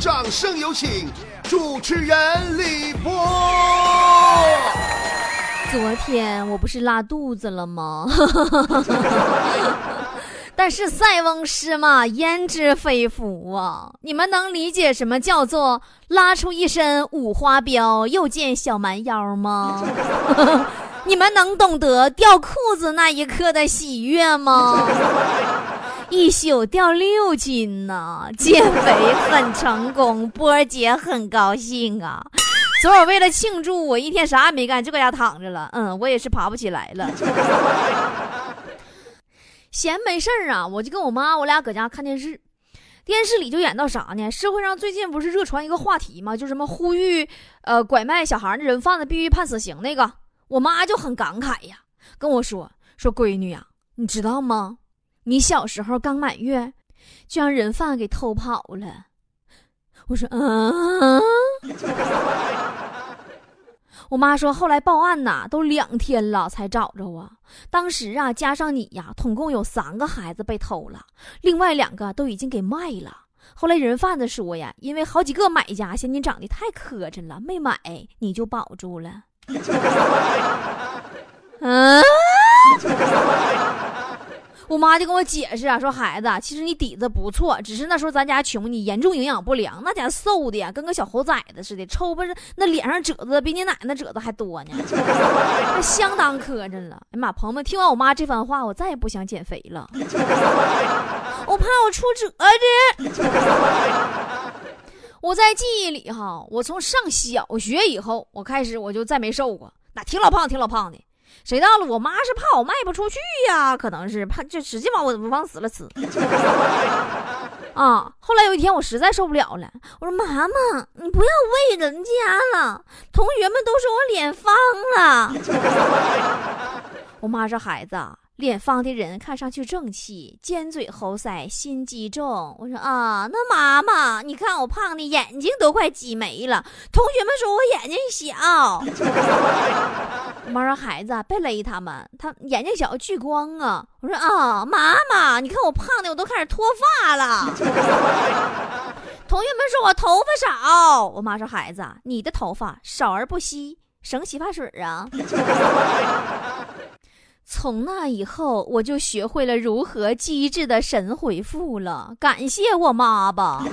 掌声有请主持人李波。昨天我不是拉肚子了吗？但是塞翁失马，焉知非福啊！你们能理解什么叫做拉出一身五花膘，又见小蛮腰吗？你们能懂得掉裤子那一刻的喜悦吗？一宿掉六斤呢，减肥很成功，波姐很高兴啊！昨儿为了庆祝，我一天啥也没干，就搁家躺着了。嗯，我也是爬不起来了。闲没事儿啊，我就跟我妈，我俩搁家看电视，电视里就演到啥呢？社会上最近不是热传一个话题吗？就什么呼吁，呃，拐卖小孩的人贩子必须判死刑那个。我妈就很感慨呀，跟我说说闺女呀，你知道吗？你小时候刚满月，就让人贩给偷跑了。我说嗯。我妈说，后来报案呐，都两天了才找着啊。当时啊，加上你呀，统共有三个孩子被偷了，另外两个都已经给卖了。后来人贩子说呀，因为好几个买家嫌你长得太磕碜了，没买，你就保住了。嗯。我妈就跟我解释啊，说孩子，其实你底子不错，只是那时候咱家穷，你严重营养不良，那家瘦的呀，跟个小猴崽子似的，抽不是那脸上褶子比你奶奶褶子还多呢，那相当磕碜了。哎妈，朋友们，听完我妈这番话，我再也不想减肥了，我怕我出褶子。我在记忆里哈，我从上小学以后，我开始我就再没瘦过，那挺老胖，挺老胖的。谁到了？我妈是怕我卖不出去呀，可能是怕就使劲往我往死了吃。啊！后来有一天我实在受不了了，我说：“妈妈，你不要喂人家了，同学们都说我脸方了。”我妈说：“孩子。”脸方的人看上去正气，尖嘴猴腮，心机重。我说啊，那妈妈，你看我胖的眼睛都快挤没了。同学们说我眼睛小。我妈说孩子别勒他们，他眼睛小聚光啊。我说啊，妈妈，你看我胖的我都开始脱发了。同学们说我头发少。我妈说孩子，你的头发少而不稀，省洗发水啊。从那以后，我就学会了如何机智的神回复了。感谢我妈吧。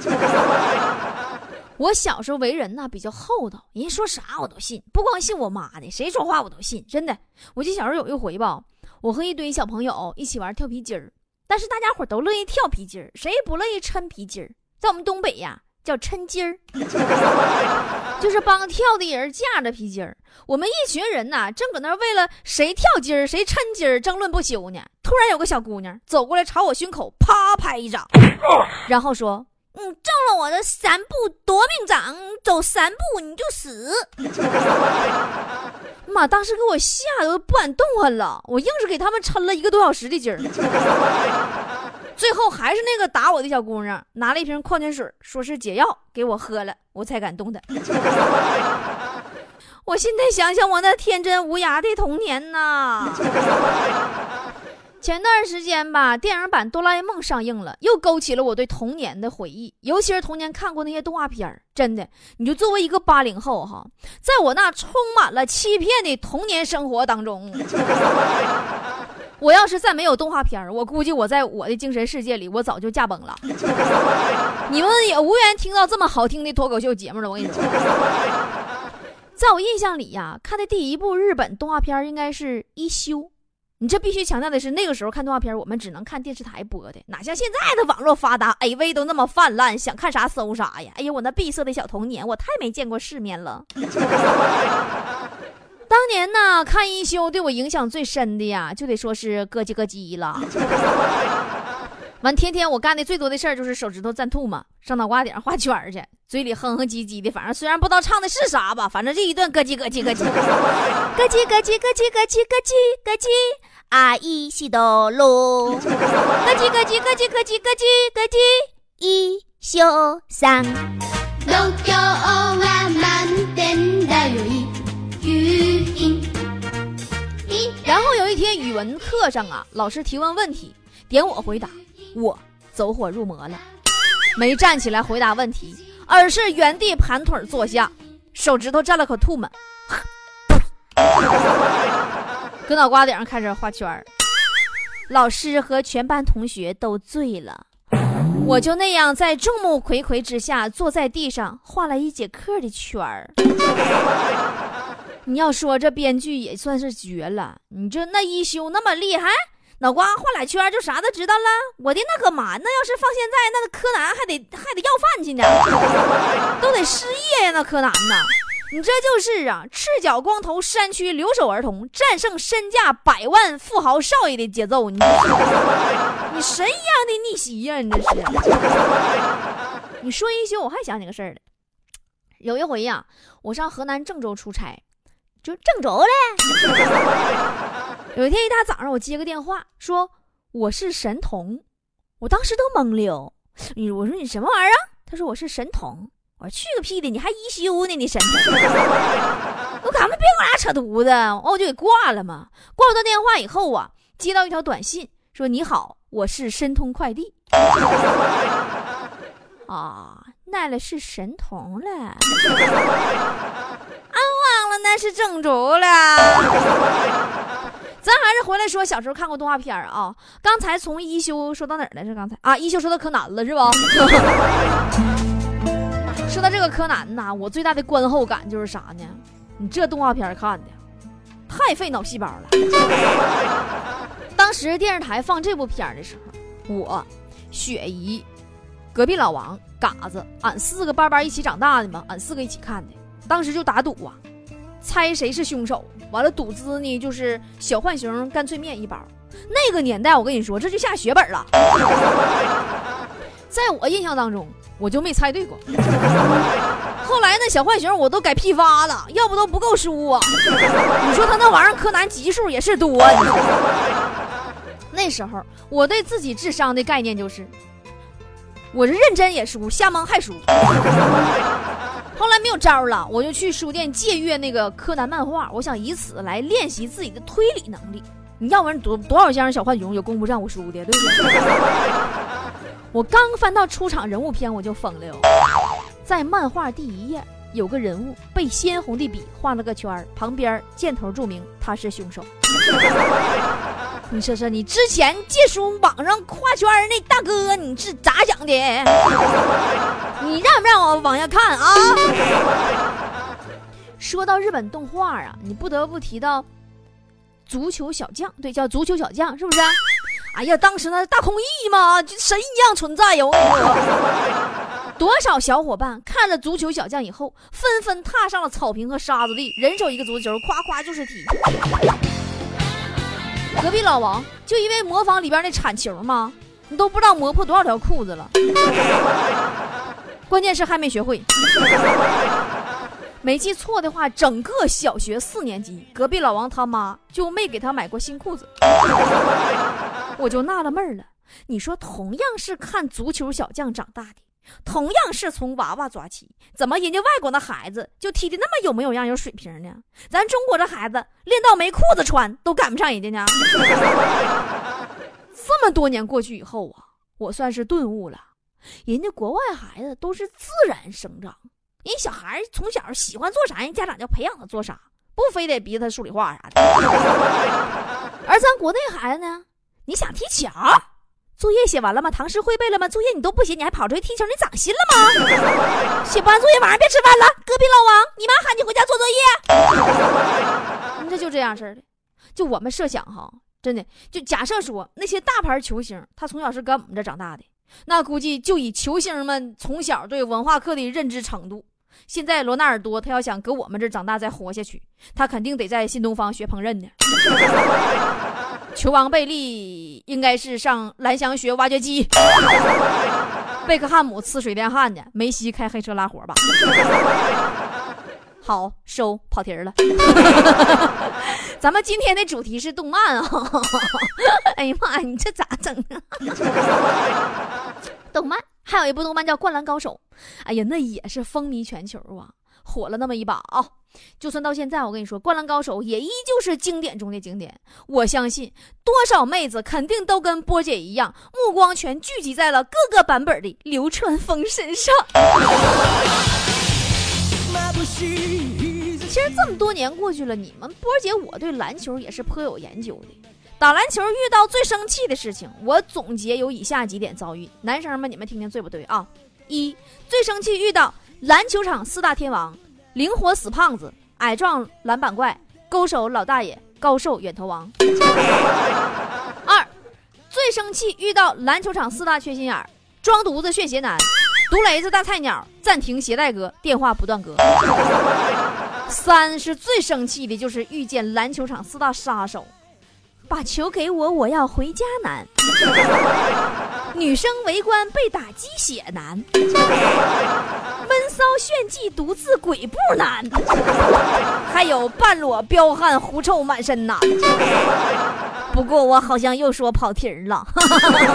我小时候为人呢比较厚道，人说啥我都信，不光信我妈的，谁说话我都信，真的。我记得小时候有一回吧，我和一堆小朋友一起玩跳皮筋儿，但是大家伙都乐意跳皮筋儿，谁也不乐意抻皮筋儿。在我们东北呀。叫抻筋儿，就是帮跳的人架着皮筋儿。我们一群人呐，正搁那为了谁跳筋儿谁抻筋儿争论不休呢。突然有个小姑娘走过来，朝我胸口啪拍一掌，然后说：“你中了我的三步夺命掌，走三步你就死。”妈，当时给我吓得不敢动弹了，我硬是给他们抻了一个多小时的筋儿。最后还是那个打我的小姑娘拿了一瓶矿泉水，说是解药给我喝了，我才敢动她。我现在想想，我那天真无涯的童年呐。前段时间吧，电影版《哆啦 A 梦》上映了，又勾起了我对童年的回忆，尤其是童年看过那些动画片真的，你就作为一个八零后哈，在我那充满了欺骗的童年生活当中。我要是再没有动画片我估计我在我的精神世界里，我早就驾崩了。你们也无缘听到这么好听的脱口秀节目了。我跟你说，在我印象里呀，看的第一部日本动画片应该是一休。你这必须强调的是，那个时候看动画片，我们只能看电视台播的，哪像现在的网络发达，AV 都那么泛滥，想看啥搜啥呀。哎呀，我那闭塞的小童年，我太没见过世面了。当年呢，看一休对我影响最深的呀，就得说是咯叽咯叽了。完，天天我干的最多的事儿就是手指头蘸吐沫，上脑瓜顶上画圈去，嘴里哼哼唧唧的。反正虽然不知道唱的是啥吧，反正这一顿咯叽咯叽咯叽，咯叽咯叽咯叽咯叽咯叽咯叽，阿姨西多路，咯叽咯叽咯叽咯叽咯叽咯叽，一休三。然语文课上啊，老师提问问题，点我回答，我走火入魔了，没站起来回答问题，而是原地盘腿坐下，手指头蘸了口吐沫，搁脑瓜顶上开始画圈儿。老师和全班同学都醉了，我就那样在众目睽睽之下坐在地上画了一节课的圈儿。你要说这编剧也算是绝了，你这那一休那么厉害，脑瓜画俩圈就啥都知道了。我的那个妈，那要是放现在，那柯南还得还得要饭去呢，都得失业呀，那柯南呢？你这就是啊，赤脚光头山区留守儿童战胜身价百万富豪少爷的节奏，你 你神一样的逆袭呀！你这是。你说一休，我还想起个事儿来。有一回呀，我上河南郑州出差，就郑州嘞。有一天一大早上，我接个电话，说我是神童，我当时都懵了。你我说你什么玩意儿？他说我是神童。我说去个屁的！你还一休呢？你神童！我赶快别跟我俩扯犊子！我就给挂了嘛。挂断电话以后啊，接到一条短信，说：“你好，我是申通快递。”啊，那了是神童了。那是郑州了。咱还是回来说小时候看过动画片啊。刚才从一休说到哪儿来着？刚才啊，一休说到柯南了是吧？说到这个柯南呐，我最大的观后感就是啥呢？你这动画片看的太费脑细胞了。当时电视台放这部片的时候，我、雪姨、隔壁老王、嘎子，俺四个班班一起长大的嘛，俺四个一起看的。当时就打赌啊，猜谁是凶手。完了，赌资呢就是小浣熊干脆面一包。那个年代，我跟你说，这就下血本了。在我印象当中。我就没猜对过。后来那小浣熊我都改批发了，要不都不够输啊！你说他那玩意儿柯南级数也是多。那时候我对自己智商的概念就是，我是认真也输，瞎蒙还输。后来没有招了，我就去书店借阅那个柯南漫画，我想以此来练习自己的推理能力。你要不然多多少箱小浣熊有功夫让我输的，对不对？我刚翻到出场人物篇，我就疯了。在漫画第一页，有个人物被鲜红的笔画了个圈旁边箭头注明他是凶手。你说说，你之前借书网上画圈那大哥，你是咋想的？你让不让我往下看啊？说到日本动画啊，你不得不提到足球小将，对，叫足球小将，是不是？哎呀，当时那大空翼嘛，就神一样存在哟！多少小伙伴看了足球小将以后，纷纷踏上了草坪和沙子地，人手一个足球，夸夸就是踢。隔壁老王就因为模仿里边那铲球吗，你都不知道磨破多少条裤子了。关键是还没学会。没记错的话，整个小学四年级，隔壁老王他妈就没给他买过新裤子。我就纳了闷了，你说同样是看足球小将长大的，同样是从娃娃抓起，怎么人家外国的孩子就踢的那么有模有样、有水平呢？咱中国这孩子练到没裤子穿都赶不上人家呢。这么多年过去以后啊，我算是顿悟了，人家国外孩子都是自然生长，人小孩从小喜欢做啥，人家长就培养他做啥，不非得逼他数理化啥的。而咱国内孩子呢？你想踢球？作业写完了吗？唐诗会背了吗？作业你都不写，你还跑出去踢球？你长心了吗？写不完作业晚上别吃饭了。隔壁老王，你妈喊你回家做作业。这就这样式的。就我们设想哈，真的就假设说那些大牌球星，他从小是搁我们这长大的，那估计就以球星们从小对文化课的认知程度，现在罗纳尔多他要想搁我们这长大再活下去，他肯定得在新东方学烹饪呢。球王贝利应该是上蓝翔学挖掘机，贝克汉姆呲水电焊的，梅西开黑车拉活吧。好收跑题了，咱们今天的主题是动漫啊！哎呀妈呀，你这咋整啊？动漫还有一部动漫叫《灌篮高手》，哎呀，那也是风靡全球啊，火了那么一把啊。就算到现在，我跟你说，《灌篮高手》也依旧是经典中的经典。我相信，多少妹子肯定都跟波姐一样，目光全聚集在了各个版本的流川枫身上。其实这么多年过去了，你们波姐我对篮球也是颇有研究的。打篮球遇到最生气的事情，我总结有以下几点遭遇。男生们，你们听听对不对啊？一，最生气遇到篮球场四大天王：灵活死胖子、矮壮篮板怪、勾手老大爷、高瘦远投王。二，最生气遇到篮球场四大缺心眼儿：装犊子炫鞋男、毒雷子大菜鸟、暂停鞋带哥、电话不断哥。三是最生气的就是遇见篮球场四大杀手。把球给我，我要回家难。女生围观被打鸡血难。遭炫技独自鬼步难。还有半裸彪悍狐臭满身呐。不过我好像又说跑题儿了。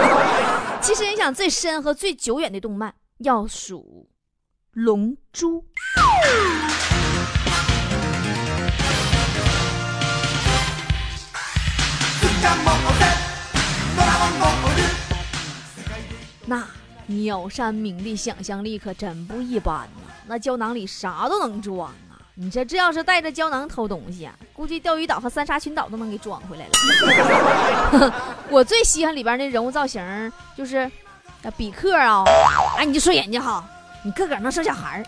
其实你想最深和最久远的动漫要数《龙珠》。那鸟山明的想象力可真不一般呐！那胶囊里啥都能装啊！你这这要是带着胶囊偷东西啊，估计钓鱼岛和三沙群岛都能给装回来了。我最稀罕里边那人物造型，就是比克啊！哎，你就说人家哈，你个个能生小孩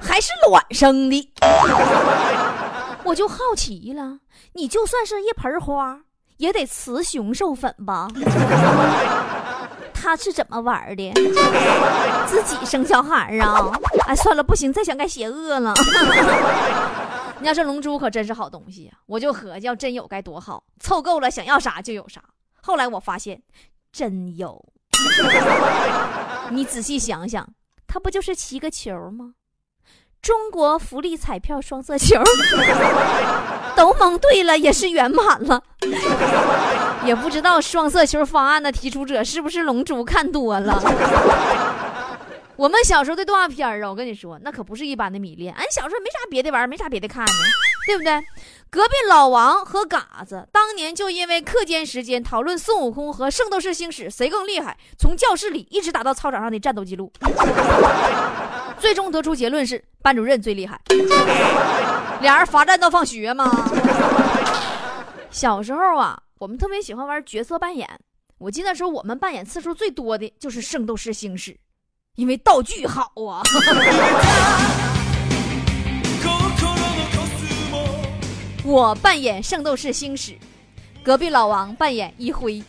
还是卵生的，我就好奇了，你就算是一盆花。也得雌雄授粉吧？他是怎么玩的？自己生小孩啊？哎，算了，不行，再想该邪恶了。你要这龙珠可真是好东西呀，我就合计要真有该多好，凑够了想要啥就有啥。后来我发现，真有。你仔细想想，它不就是七个球吗？中国福利彩票双色球。都蒙对了，也是圆满了。也不知道双色球方案的提出者是不是龙珠看多了。我们小时候的动画片啊，我跟你说，那可不是一般的迷恋。俺小时候没啥别的玩意儿，没啥别的看呢，对不对？隔壁老王和嘎子当年就因为课间时间讨论孙悟空和圣斗士星矢谁更厉害，从教室里一直打到操场上的战斗记录，最终得出结论是班主任最厉害。俩人罚站到放学吗？小时候啊，我们特别喜欢玩角色扮演。我记得时候我们扮演次数最多的就是圣斗士星矢，因为道具好啊。我扮演圣斗士星矢，隔壁老王扮演一辉。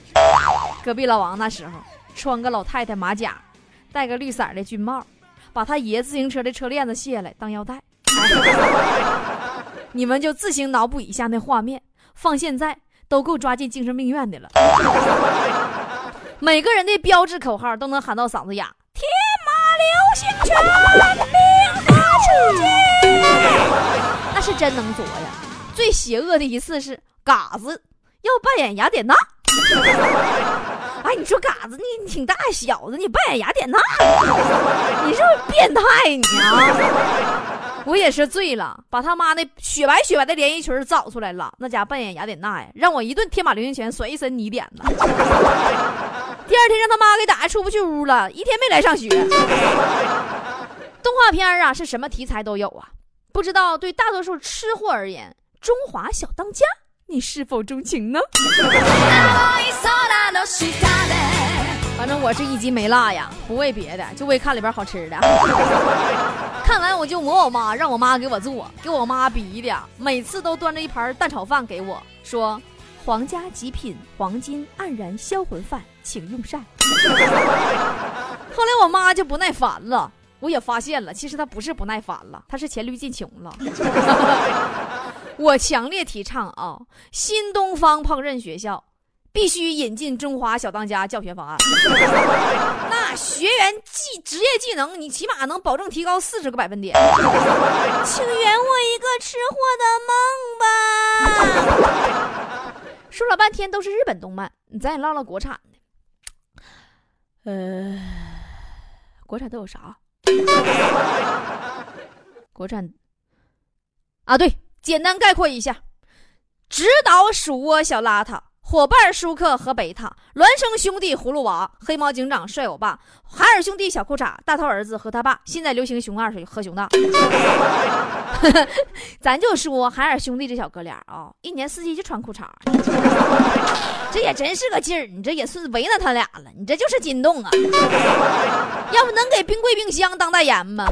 隔壁老王那时候穿个老太太马甲，戴个绿色的军帽，把他爷自行车的车链子卸下来当腰带。你们就自行脑补一下那画面，放现在都够抓进精神病院的了。每个人的标志口号都能喊到嗓子哑。天马流星拳，冰河世界，那是真能作呀！最邪恶的一次是嘎子要扮演雅典娜。哎，你说嘎子你挺大小子，你扮演雅典娜，你是不是变态你啊？我也是醉了，把他妈那雪白雪白的连衣裙找出来了，那家扮演雅典娜呀，让我一顿天马流星拳甩一身泥点子。第二天让他妈给打出不去屋了，一天没来上学。动画片啊，是什么题材都有啊，不知道对大多数吃货而言，《中华小当家》，你是否钟情呢？反正我是一集没落呀，不为别的，就为看里边好吃的。看完我就磨我妈，让我妈给我做，给我妈逼的，每次都端着一盘蛋炒饭给我，说皇家极品黄金黯然销魂饭，请用膳。后来我妈就不耐烦了，我也发现了，其实她不是不耐烦了，她是黔驴技穷了。我强烈提倡啊，新东方烹饪学校。必须引进中华小当家教学方案。那学员技职业技能，你起码能保证提高四十个百分点。请圆我一个吃货的梦吧。说了半天都是日本动漫，咱也唠唠国产的。呃，国产都有啥？国产啊，对，简单概括一下：指导鼠窝小邋遢，伙伴舒克和贝塔，孪生兄弟葫芦娃，黑猫警长帅欧巴，海尔兄弟小裤衩，大头儿子和他爸。现在流行熊二和熊大。咱就说海尔兄弟这小哥俩啊，一年四季就穿裤衩，这也真是个劲儿。你这也是为难他俩了，你这就是筋动啊！要不能给冰柜冰箱当代言吗？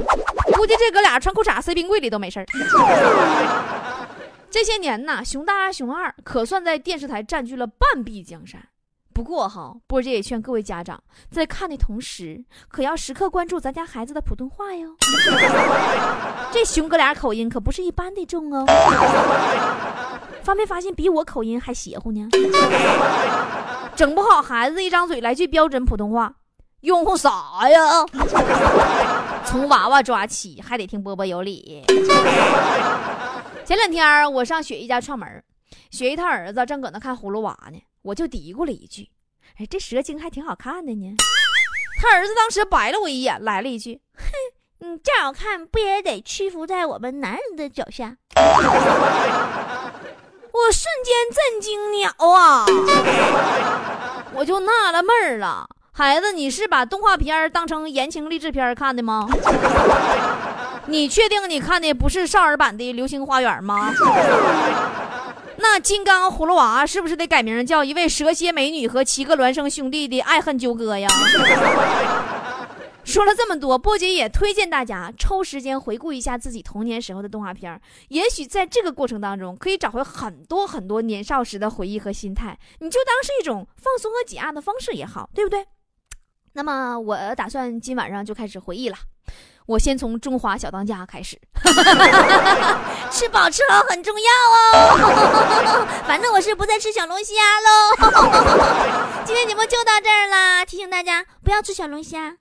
估计这哥俩穿裤衩塞冰柜里都没事儿。这些年呐，熊大、熊二可算在电视台占据了半壁江山。不过哈，波姐也劝各位家长，在看的同时，可要时刻关注咱家孩子的普通话哟。这熊哥俩口音可不是一般的重哦。发没发现比我口音还邪乎呢？整不好孩子一张嘴来句标准普通话，拥护啥呀？从娃娃抓起，还得听波波有理。前两天我上雪姨家串门，雪姨她儿子正搁那看葫芦娃呢，我就嘀咕了一句：“哎，这蛇精还挺好看的呢。”他儿子当时白了我一眼，来了一句：“哼，你再好看，不也得屈服在我们男人的脚下？” 我瞬间震惊鸟啊！我就纳了闷儿了，孩子，你是把动画片当成言情励志片看的吗？你确定你看的不是少儿版的《流星花园》吗？那金刚葫芦娃是不是得改名叫一位蛇蝎美女和七个孪生兄弟的爱恨纠葛呀？说了这么多，波姐也推荐大家抽时间回顾一下自己童年时候的动画片，也许在这个过程当中可以找回很多很多年少时的回忆和心态，你就当是一种放松和解压的方式也好，对不对？那么我打算今晚上就开始回忆了。我先从中华小当家开始，吃饱吃好很重要哦。反正我是不再吃小龙虾喽。今天节目就到这儿啦，提醒大家不要吃小龙虾。